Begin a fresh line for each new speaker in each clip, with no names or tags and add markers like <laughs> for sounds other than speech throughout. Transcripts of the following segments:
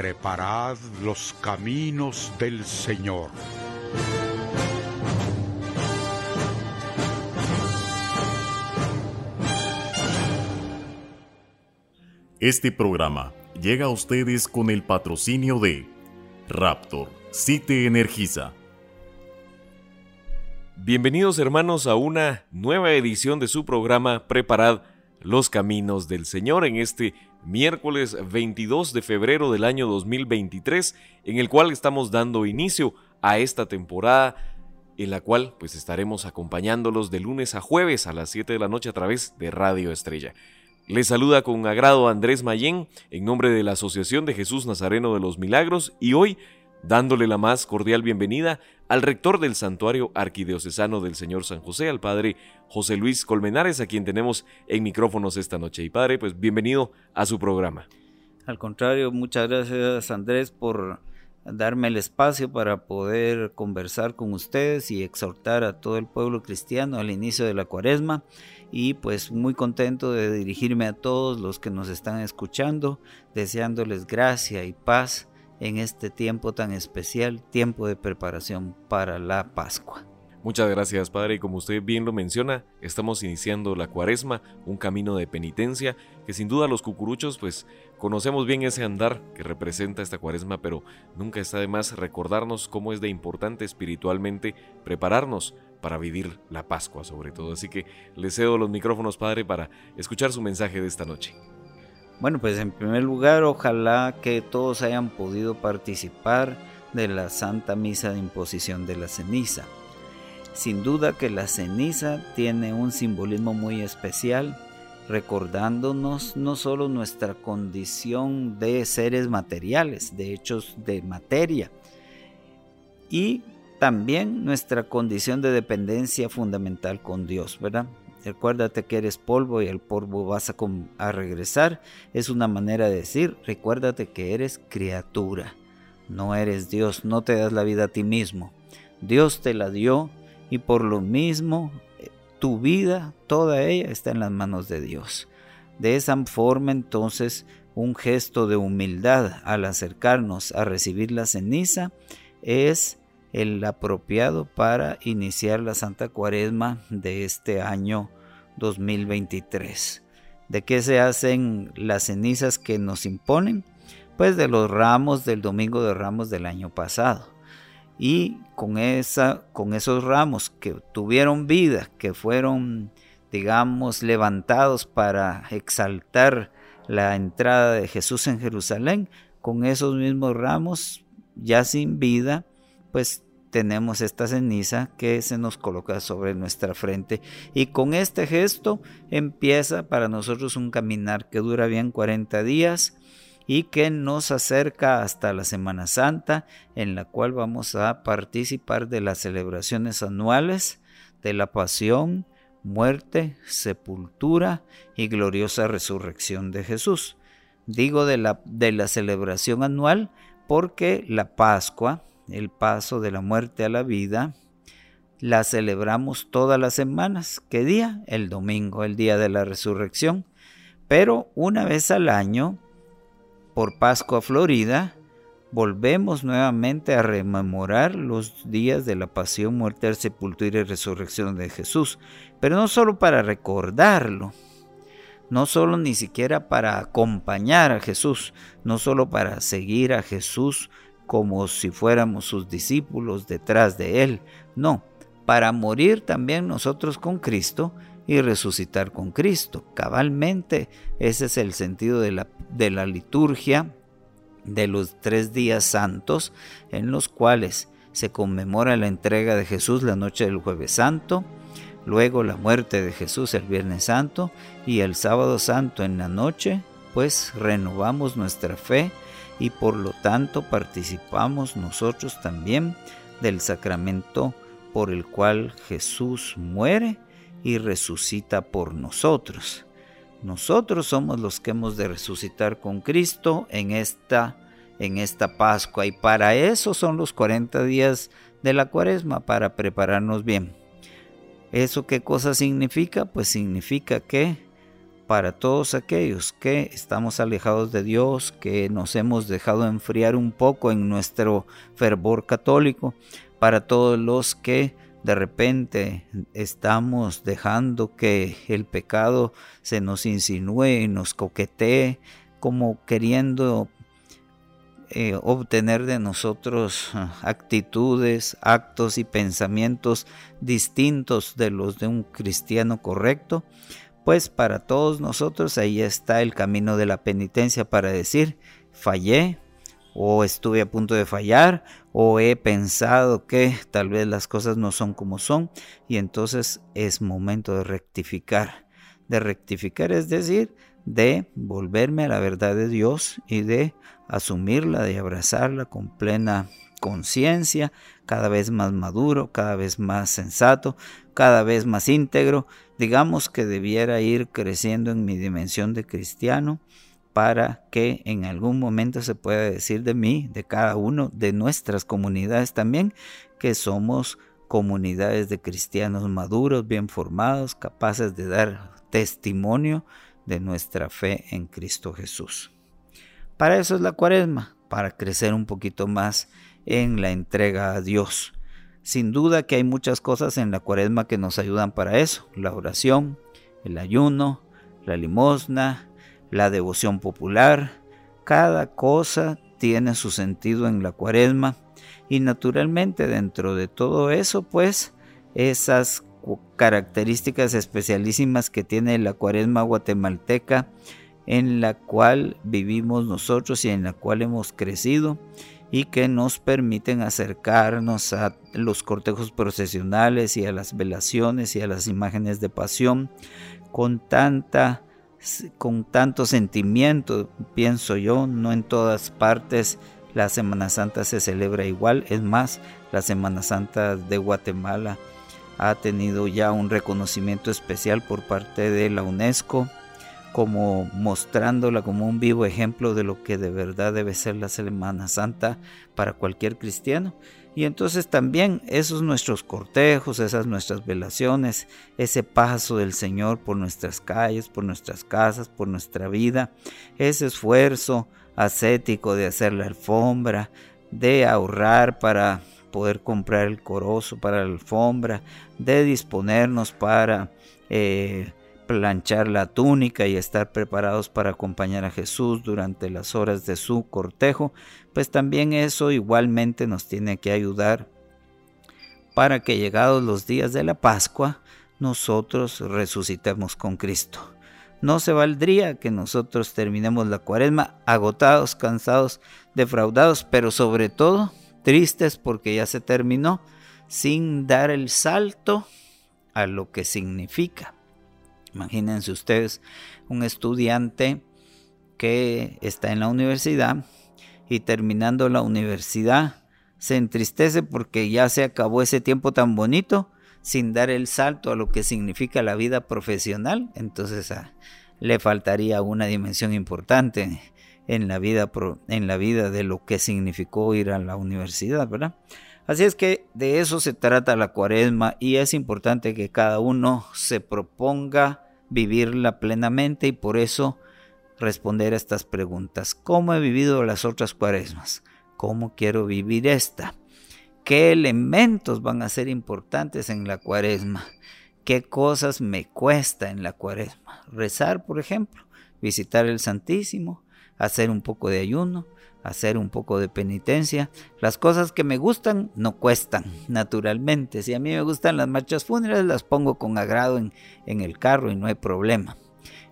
Preparad los caminos del Señor.
Este programa llega a ustedes con el patrocinio de Raptor, si te energiza.
Bienvenidos hermanos a una nueva edición de su programa Preparad los Caminos del Señor en este miércoles 22 de febrero del año 2023 en el cual estamos dando inicio a esta temporada en la cual pues estaremos acompañándolos de lunes a jueves a las 7 de la noche a través de Radio Estrella. Les saluda con agrado Andrés Mayén en nombre de la Asociación de Jesús Nazareno de los Milagros y hoy dándole la más cordial bienvenida al rector del Santuario Arquidiocesano del Señor San José, al padre José Luis Colmenares, a quien tenemos en micrófonos esta noche. Y padre, pues bienvenido a su programa.
Al contrario, muchas gracias Andrés por darme el espacio para poder conversar con ustedes y exhortar a todo el pueblo cristiano al inicio de la cuaresma y pues muy contento de dirigirme a todos los que nos están escuchando, deseándoles gracia y paz en este tiempo tan especial, tiempo de preparación para la Pascua.
Muchas gracias Padre y como usted bien lo menciona, estamos iniciando la cuaresma, un camino de penitencia que sin duda los cucuruchos pues conocemos bien ese andar que representa esta cuaresma, pero nunca está de más recordarnos cómo es de importante espiritualmente prepararnos para vivir la Pascua sobre todo. Así que le cedo los micrófonos, Padre, para escuchar su mensaje de esta noche.
Bueno, pues en primer lugar, ojalá que todos hayan podido participar de la Santa Misa de Imposición de la Ceniza. Sin duda que la ceniza tiene un simbolismo muy especial, recordándonos no solo nuestra condición de seres materiales, de hechos de materia, y también nuestra condición de dependencia fundamental con Dios, ¿verdad? Recuérdate que eres polvo y al polvo vas a, a, regresar. Es una manera de decir, recuérdate que eres criatura, no eres Dios, no te das la vida a ti mismo. Dios te la dio y por lo mismo tu vida, toda ella está en las manos de Dios. De esa forma entonces un gesto de humildad al acercarnos a recibir la ceniza es el apropiado para iniciar la Santa Cuaresma de este año 2023. ¿De qué se hacen las cenizas que nos imponen? Pues de los ramos del Domingo de Ramos del año pasado. Y con, esa, con esos ramos que tuvieron vida, que fueron, digamos, levantados para exaltar la entrada de Jesús en Jerusalén, con esos mismos ramos ya sin vida, pues tenemos esta ceniza que se nos coloca sobre nuestra frente y con este gesto empieza para nosotros un caminar que dura bien 40 días y que nos acerca hasta la Semana Santa en la cual vamos a participar de las celebraciones anuales de la pasión, muerte, sepultura y gloriosa resurrección de Jesús. Digo de la, de la celebración anual porque la Pascua, el paso de la muerte a la vida, la celebramos todas las semanas. ¿Qué día? El domingo, el día de la resurrección. Pero una vez al año, por Pascua Florida, volvemos nuevamente a rememorar los días de la pasión, muerte, sepultura y resurrección de Jesús. Pero no solo para recordarlo, no solo ni siquiera para acompañar a Jesús, no solo para seguir a Jesús como si fuéramos sus discípulos detrás de Él. No, para morir también nosotros con Cristo y resucitar con Cristo. Cabalmente ese es el sentido de la, de la liturgia de los tres días santos en los cuales se conmemora la entrega de Jesús la noche del jueves santo, luego la muerte de Jesús el viernes santo y el sábado santo en la noche, pues renovamos nuestra fe y por lo tanto participamos nosotros también del sacramento por el cual Jesús muere y resucita por nosotros. Nosotros somos los que hemos de resucitar con Cristo en esta en esta Pascua y para eso son los 40 días de la Cuaresma para prepararnos bien. ¿Eso qué cosa significa? Pues significa que para todos aquellos que estamos alejados de Dios, que nos hemos dejado enfriar un poco en nuestro fervor católico, para todos los que de repente estamos dejando que el pecado se nos insinúe y nos coquetee, como queriendo eh, obtener de nosotros ah, actitudes, actos y pensamientos distintos de los de un cristiano correcto, pues para todos nosotros ahí está el camino de la penitencia para decir, fallé, o estuve a punto de fallar, o he pensado que tal vez las cosas no son como son, y entonces es momento de rectificar. De rectificar es decir, de volverme a la verdad de Dios y de asumirla, de abrazarla con plena conciencia, cada vez más maduro, cada vez más sensato, cada vez más íntegro, digamos que debiera ir creciendo en mi dimensión de cristiano para que en algún momento se pueda decir de mí, de cada uno, de nuestras comunidades también, que somos comunidades de cristianos maduros, bien formados, capaces de dar testimonio de nuestra fe en Cristo Jesús. Para eso es la cuaresma, para crecer un poquito más en la entrega a Dios. Sin duda que hay muchas cosas en la cuaresma que nos ayudan para eso. La oración, el ayuno, la limosna, la devoción popular. Cada cosa tiene su sentido en la cuaresma y naturalmente dentro de todo eso pues esas características especialísimas que tiene la cuaresma guatemalteca en la cual vivimos nosotros y en la cual hemos crecido y que nos permiten acercarnos a los cortejos procesionales y a las velaciones y a las imágenes de pasión con tanta con tanto sentimiento, pienso yo, no en todas partes la Semana Santa se celebra igual, es más, la Semana Santa de Guatemala ha tenido ya un reconocimiento especial por parte de la UNESCO como mostrándola como un vivo ejemplo de lo que de verdad debe ser la Semana Santa para cualquier cristiano. Y entonces también esos nuestros cortejos, esas nuestras velaciones, ese paso del Señor por nuestras calles, por nuestras casas, por nuestra vida, ese esfuerzo ascético de hacer la alfombra, de ahorrar para poder comprar el corozo para la alfombra, de disponernos para eh, planchar la túnica y estar preparados para acompañar a Jesús durante las horas de su cortejo, pues también eso igualmente nos tiene que ayudar para que llegados los días de la Pascua, nosotros resucitemos con Cristo. No se valdría que nosotros terminemos la cuaresma agotados, cansados, defraudados, pero sobre todo tristes porque ya se terminó, sin dar el salto a lo que significa Imagínense ustedes un estudiante que está en la universidad y terminando la universidad se entristece porque ya se acabó ese tiempo tan bonito sin dar el salto a lo que significa la vida profesional. Entonces ah, le faltaría una dimensión importante en la vida en la vida de lo que significó ir a la universidad, ¿verdad? Así es que de eso se trata la cuaresma y es importante que cada uno se proponga vivirla plenamente y por eso responder a estas preguntas. ¿Cómo he vivido las otras cuaresmas? ¿Cómo quiero vivir esta? ¿Qué elementos van a ser importantes en la cuaresma? ¿Qué cosas me cuesta en la cuaresma? Rezar, por ejemplo, visitar el Santísimo, hacer un poco de ayuno, hacer un poco de penitencia. Las cosas que me gustan no cuestan, <laughs> naturalmente. Si a mí me gustan las marchas fúnebres, las pongo con agrado en, en el carro y no hay problema.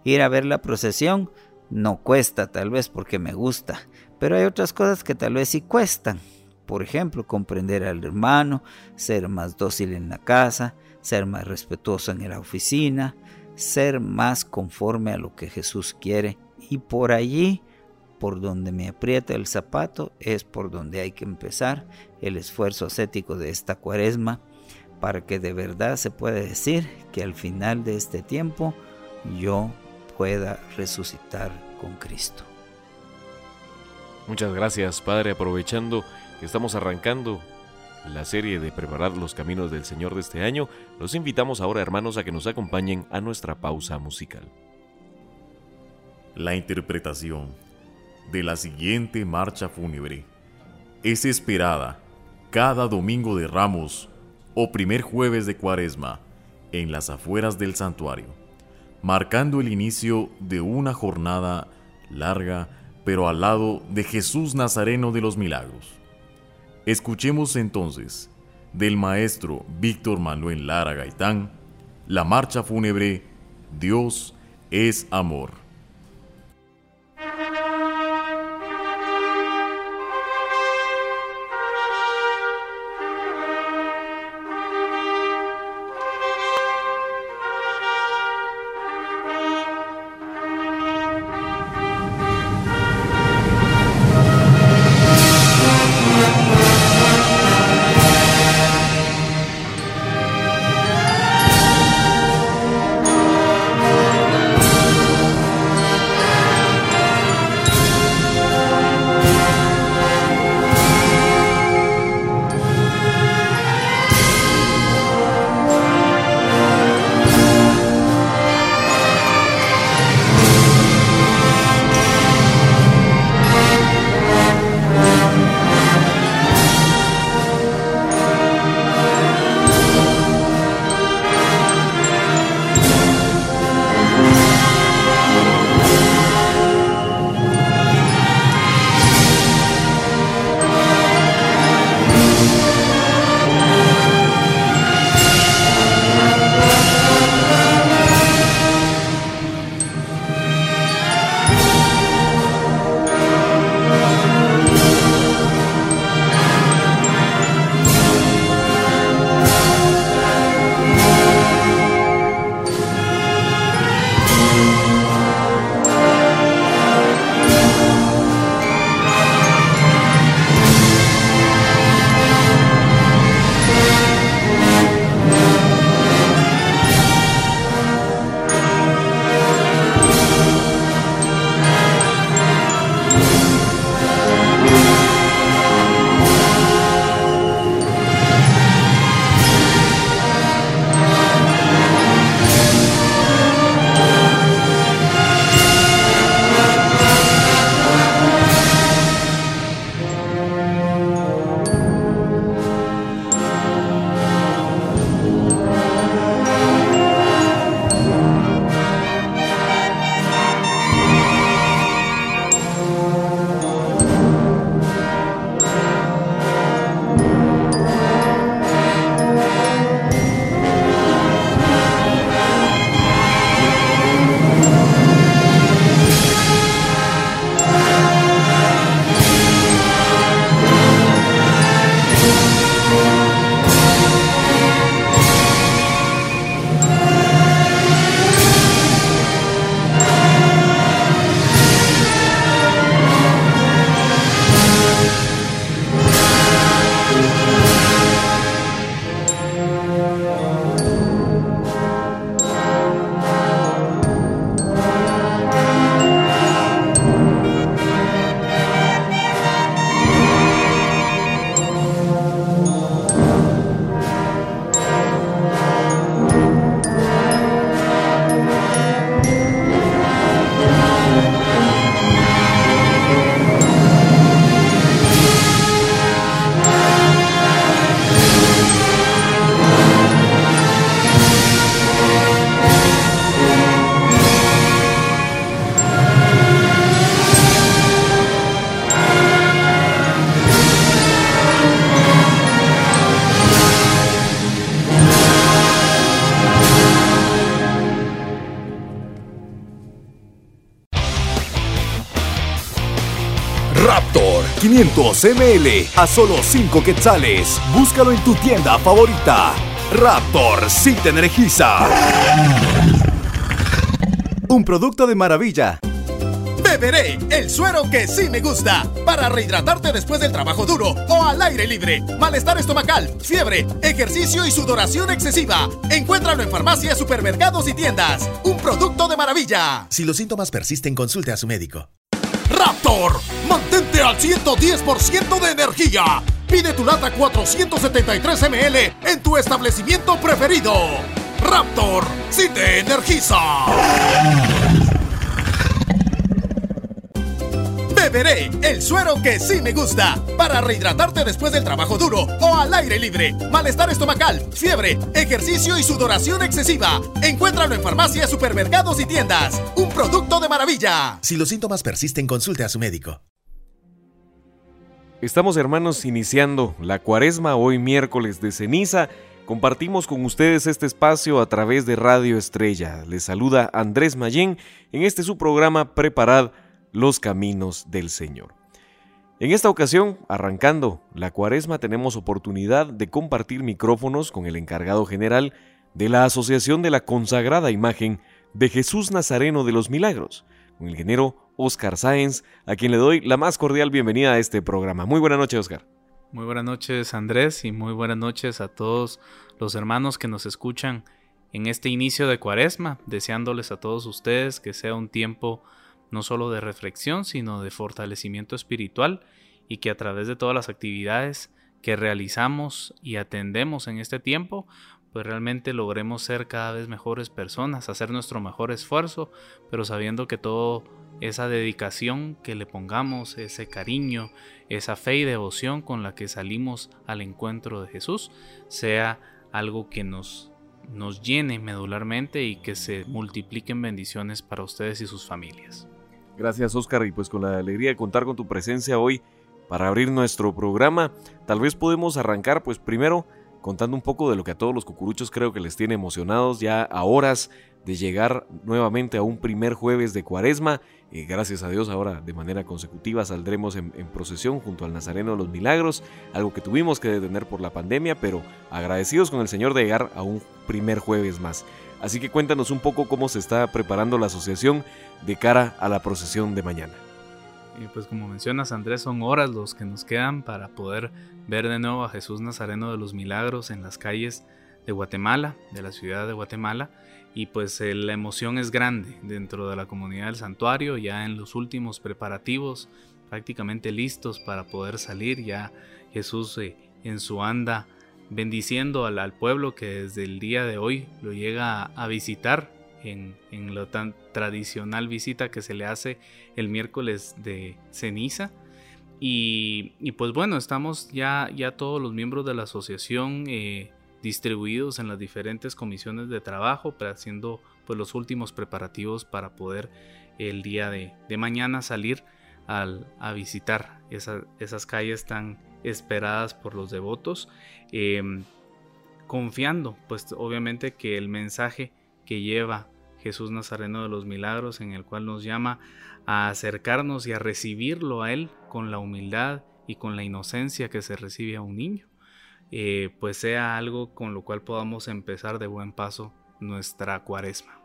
Ir a ver la procesión no cuesta, tal vez porque me gusta, pero hay otras cosas que tal vez sí cuestan. Por ejemplo, comprender al hermano, ser más dócil en la casa, ser más respetuoso en la oficina, ser más conforme a lo que Jesús quiere y por allí por donde me aprieta el zapato es por donde hay que empezar el esfuerzo ascético de esta cuaresma para que de verdad se pueda decir que al final de este tiempo yo pueda resucitar con Cristo.
Muchas gracias, Padre, aprovechando que estamos arrancando la serie de preparar los caminos del Señor de este año, los invitamos ahora, hermanos, a que nos acompañen a nuestra pausa musical.
La interpretación de la siguiente marcha fúnebre es esperada cada domingo de Ramos o primer jueves de Cuaresma en las afueras del santuario, marcando el inicio de una jornada larga, pero al lado de Jesús Nazareno de los Milagros. Escuchemos entonces del maestro Víctor Manuel Lara Gaitán la marcha fúnebre Dios es amor.
500 ml a solo 5 quetzales. Búscalo en tu tienda favorita. Raptor sí te energiza. Un producto de maravilla
Beberé el suero que sí me gusta para rehidratarte después del trabajo duro o al aire libre. Malestar estomacal, fiebre, ejercicio y sudoración excesiva. Encuéntralo en farmacias, supermercados y tiendas. Un producto de maravilla.
Si los síntomas persisten, consulte a su médico.
Raptor, mantente al 110% de energía. Pide tu lata 473 ml en tu establecimiento preferido. Raptor, si te energiza. Beberé el suero que sí me gusta para rehidratarte después del trabajo duro o al aire libre. Malestar estomacal, fiebre, ejercicio y sudoración excesiva. Encuéntralo en farmacias, supermercados y tiendas. Un producto de maravilla.
Si los síntomas persisten, consulte a su médico.
Estamos hermanos iniciando la cuaresma hoy miércoles de ceniza. Compartimos con ustedes este espacio a través de Radio Estrella. Les saluda Andrés Mayén en este su programa Preparad los caminos del Señor. En esta ocasión, arrancando la cuaresma, tenemos oportunidad de compartir micrófonos con el encargado general de la Asociación de la Consagrada Imagen de Jesús Nazareno de los Milagros, con el ingeniero Oscar Sáenz, a quien le doy la más cordial bienvenida a este programa. Muy buena noche, Oscar.
Muy buenas noches, Andrés, y muy buenas noches a todos los hermanos que nos escuchan en este inicio de cuaresma, deseándoles a todos ustedes que sea un tiempo no solo de reflexión, sino de fortalecimiento espiritual y que a través de todas las actividades que realizamos y atendemos en este tiempo, pues realmente logremos ser cada vez mejores personas, hacer nuestro mejor esfuerzo, pero sabiendo que toda esa dedicación que le pongamos, ese cariño, esa fe y devoción con la que salimos al encuentro de Jesús, sea algo que nos, nos llene medularmente y que se multipliquen bendiciones para ustedes y sus familias.
Gracias Oscar y pues con la alegría de contar con tu presencia hoy para abrir nuestro programa, tal vez podemos arrancar pues primero contando un poco de lo que a todos los cucuruchos creo que les tiene emocionados ya a horas de llegar nuevamente a un primer jueves de cuaresma. Eh, gracias a Dios ahora de manera consecutiva saldremos en, en, procesión junto al Nazareno de los Milagros, algo que tuvimos que detener por la pandemia, pero agradecidos con el Señor de llegar a un primer jueves más. Así que cuéntanos un poco cómo se está preparando la asociación de cara a la procesión de mañana.
Y pues como mencionas Andrés, son horas los que nos quedan para poder ver de nuevo a Jesús Nazareno de los Milagros en las calles de Guatemala, de la ciudad de Guatemala. Y pues eh, la emoción es grande dentro de la comunidad del santuario, ya en los últimos preparativos, prácticamente listos para poder salir. Ya Jesús eh, en su anda bendiciendo al, pueblo que desde el día de hoy lo llega a, visitar en, en, la tan tradicional visita que se le hace el miércoles de ceniza. Y, y pues bueno, estamos ya, ya todos los miembros de la asociación eh, distribuidos en las diferentes comisiones de trabajo, haciendo pues los últimos preparativos para poder el día de, de mañana salir al, a visitar esa, esas calles tan esperadas por los devotos, eh, confiando pues obviamente que el mensaje que lleva Jesús Nazareno de los Milagros, en el cual nos llama a acercarnos y a recibirlo a Él con la humildad y con la inocencia que se recibe a un niño, eh, pues sea algo con lo cual podamos empezar de buen paso nuestra cuaresma.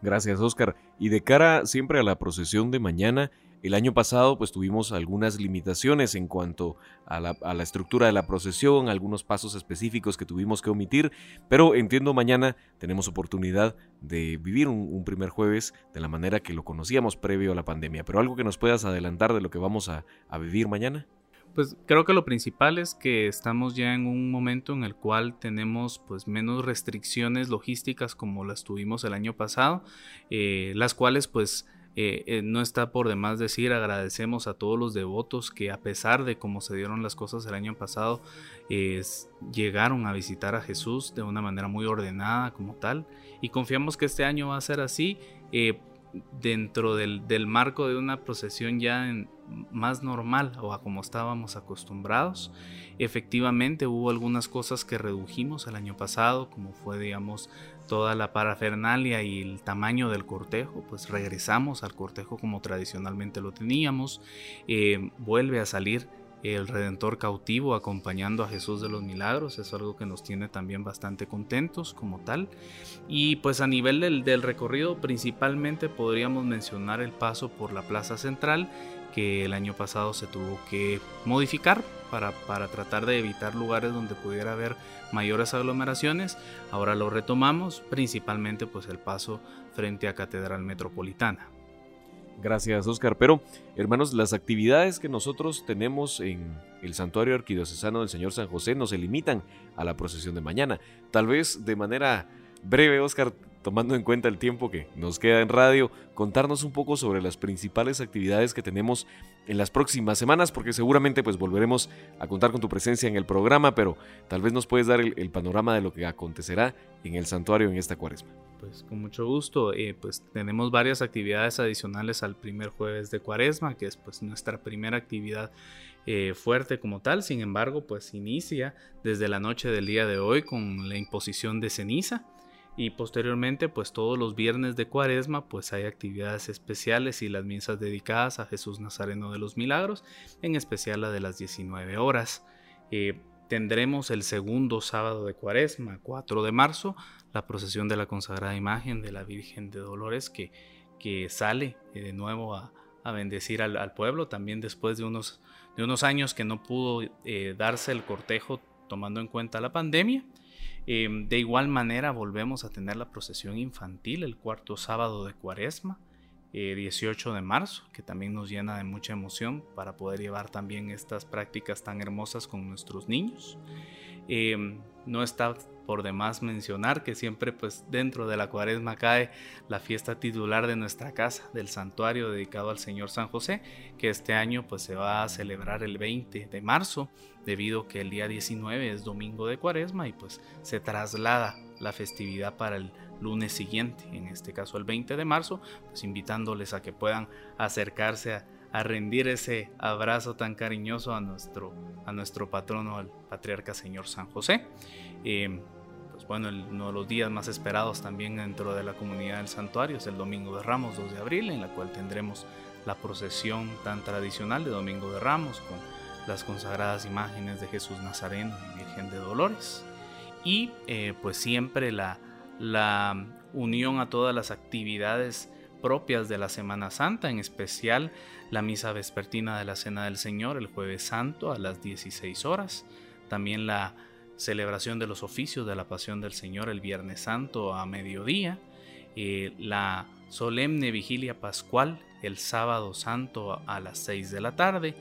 Gracias Oscar. Y de cara siempre a la procesión de mañana, el año pasado pues tuvimos algunas limitaciones en cuanto a la, estructura de la procesión, algunos pasos específicos que tuvimos que omitir, pero entiendo mañana tenemos oportunidad de vivir un, primer jueves de la manera que lo conocíamos previo a la pandemia. Pero algo que nos puedas adelantar de lo que vamos a, a vivir mañana.
Pues creo que lo principal es que estamos ya en un momento en el cual tenemos pues menos restricciones logísticas como las tuvimos el año pasado, eh, las cuales pues eh, eh, no está por demás decir, agradecemos a todos los devotos que a pesar de cómo se dieron las cosas el año pasado, llegaron a visitar a Jesús de una manera muy ordenada como tal. Y confiamos que este año va a ser así eh, dentro del, del, marco de una procesión ya en, más normal o a como estábamos acostumbrados. Efectivamente hubo algunas cosas que redujimos el año pasado, como fue, digamos, toda la parafernalia y el tamaño del cortejo, pues regresamos al cortejo como tradicionalmente lo teníamos. Eh, vuelve a salir el Redentor cautivo acompañando a Jesús de los Milagros. Es algo que nos tiene también bastante contentos como tal. Y pues a nivel del, recorrido principalmente podríamos mencionar el paso por la Plaza Central que el año pasado se tuvo que modificar para, para, tratar de evitar lugares donde pudiera haber mayores aglomeraciones. Ahora lo retomamos, principalmente pues el paso frente a Catedral Metropolitana.
Gracias, Oscar. Pero, hermanos, las actividades que nosotros tenemos en el Santuario Arquidiocesano del Señor San José no se limitan a la procesión de mañana. Tal vez de manera breve, Oscar, tomando en cuenta el tiempo que nos queda en radio, contarnos un poco sobre las principales actividades que tenemos en las próximas semanas, porque seguramente pues volveremos a contar con tu presencia en el programa, pero tal vez nos puedes dar el, panorama de lo que acontecerá en el santuario en esta cuaresma.
Pues con mucho gusto, eh, pues tenemos varias actividades adicionales al primer jueves de cuaresma, que es pues nuestra primera actividad eh, fuerte como tal, sin embargo pues inicia desde la noche del día de hoy con la imposición de ceniza y posteriormente pues todos los viernes de cuaresma pues hay actividades especiales y las misas dedicadas a Jesús Nazareno de los Milagros, en especial la de las 19 horas. Eh, tendremos el segundo sábado de cuaresma, 4 de marzo, la procesión de la consagrada imagen de la Virgen de Dolores que, que sale eh, de nuevo a, bendecir al, pueblo, también después de unos, de unos años que no pudo eh, darse el cortejo tomando en cuenta la pandemia. Em, de igual manera volvemos a tener la procesión infantil el cuarto sábado de cuaresma, 18 eh, de marzo, que también nos llena de mucha emoción para poder llevar también estas prácticas tan hermosas con nuestros niños. Em, no está por demás mencionar que siempre pues dentro de la cuaresma cae la fiesta titular de nuestra casa, del santuario dedicado al Señor San José, que este año pues se va a celebrar el 20 de marzo, debido que el día 19 es domingo de cuaresma y pues se traslada la festividad para el lunes siguiente, en este caso el 20 de marzo, pues invitándoles a que puedan acercarse a, rendir ese abrazo tan cariñoso a nuestro, a nuestro patrono, al patriarca Señor San José. Eh, pues bueno, uno de los días más esperados también dentro de la comunidad del santuario es el Domingo de Ramos 2 de abril, en la cual tendremos la procesión tan tradicional de Domingo de Ramos con las consagradas imágenes de Jesús Nazareno y Virgen de Dolores. Y eh, pues siempre la, la unión a todas las actividades propias de la Semana Santa, en especial la misa vespertina de la Cena del Señor el jueves santo a las 16 horas, también la celebración de los oficios de la Pasión del Señor el Viernes Santo a mediodía, eh, la solemne vigilia pascual el sábado santo a las 6 de la tarde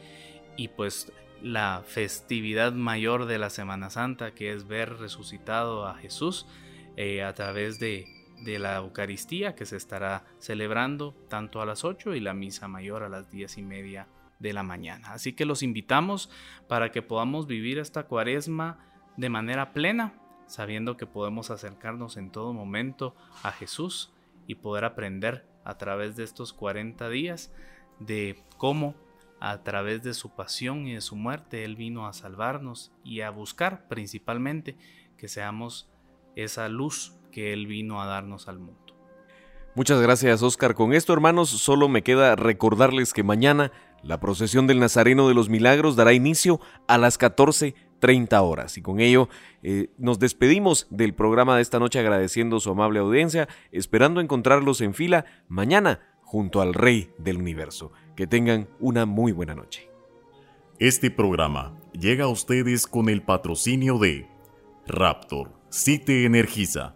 y pues la festividad mayor de la Semana Santa que es ver resucitado a Jesús eh, a través de, de, la Eucaristía que se estará celebrando tanto a las 8 y la misa mayor a las 10 y media de la mañana. Así que los invitamos para que podamos vivir esta cuaresma de manera plena, sabiendo que podemos acercarnos en todo momento a Jesús y poder aprender a través de estos 40 días de cómo a través de su pasión y de su muerte Él vino a salvarnos y a buscar principalmente que seamos esa luz que Él vino a darnos al mundo.
Muchas gracias Oscar. Con esto hermanos solo me queda recordarles que mañana la procesión del Nazareno de los Milagros dará inicio a las 14 30 horas. Y con ello eh, nos despedimos del programa de esta noche agradeciendo su amable audiencia, esperando encontrarlos en fila mañana junto al Rey del Universo. Que tengan una muy buena noche.
Este programa llega a ustedes con el patrocinio de Raptor, si te energiza